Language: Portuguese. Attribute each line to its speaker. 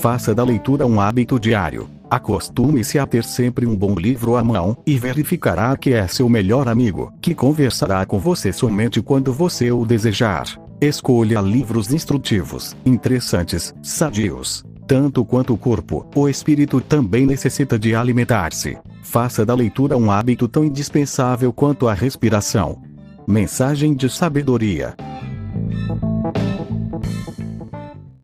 Speaker 1: Faça da leitura um hábito diário. Acostume-se a ter sempre um bom livro à mão, e verificará que é seu melhor amigo, que conversará com você somente quando você o desejar. Escolha livros instrutivos, interessantes, sadios. Tanto quanto o corpo, o espírito também necessita de alimentar-se. Faça da leitura um hábito tão indispensável quanto a respiração. Mensagem de sabedoria.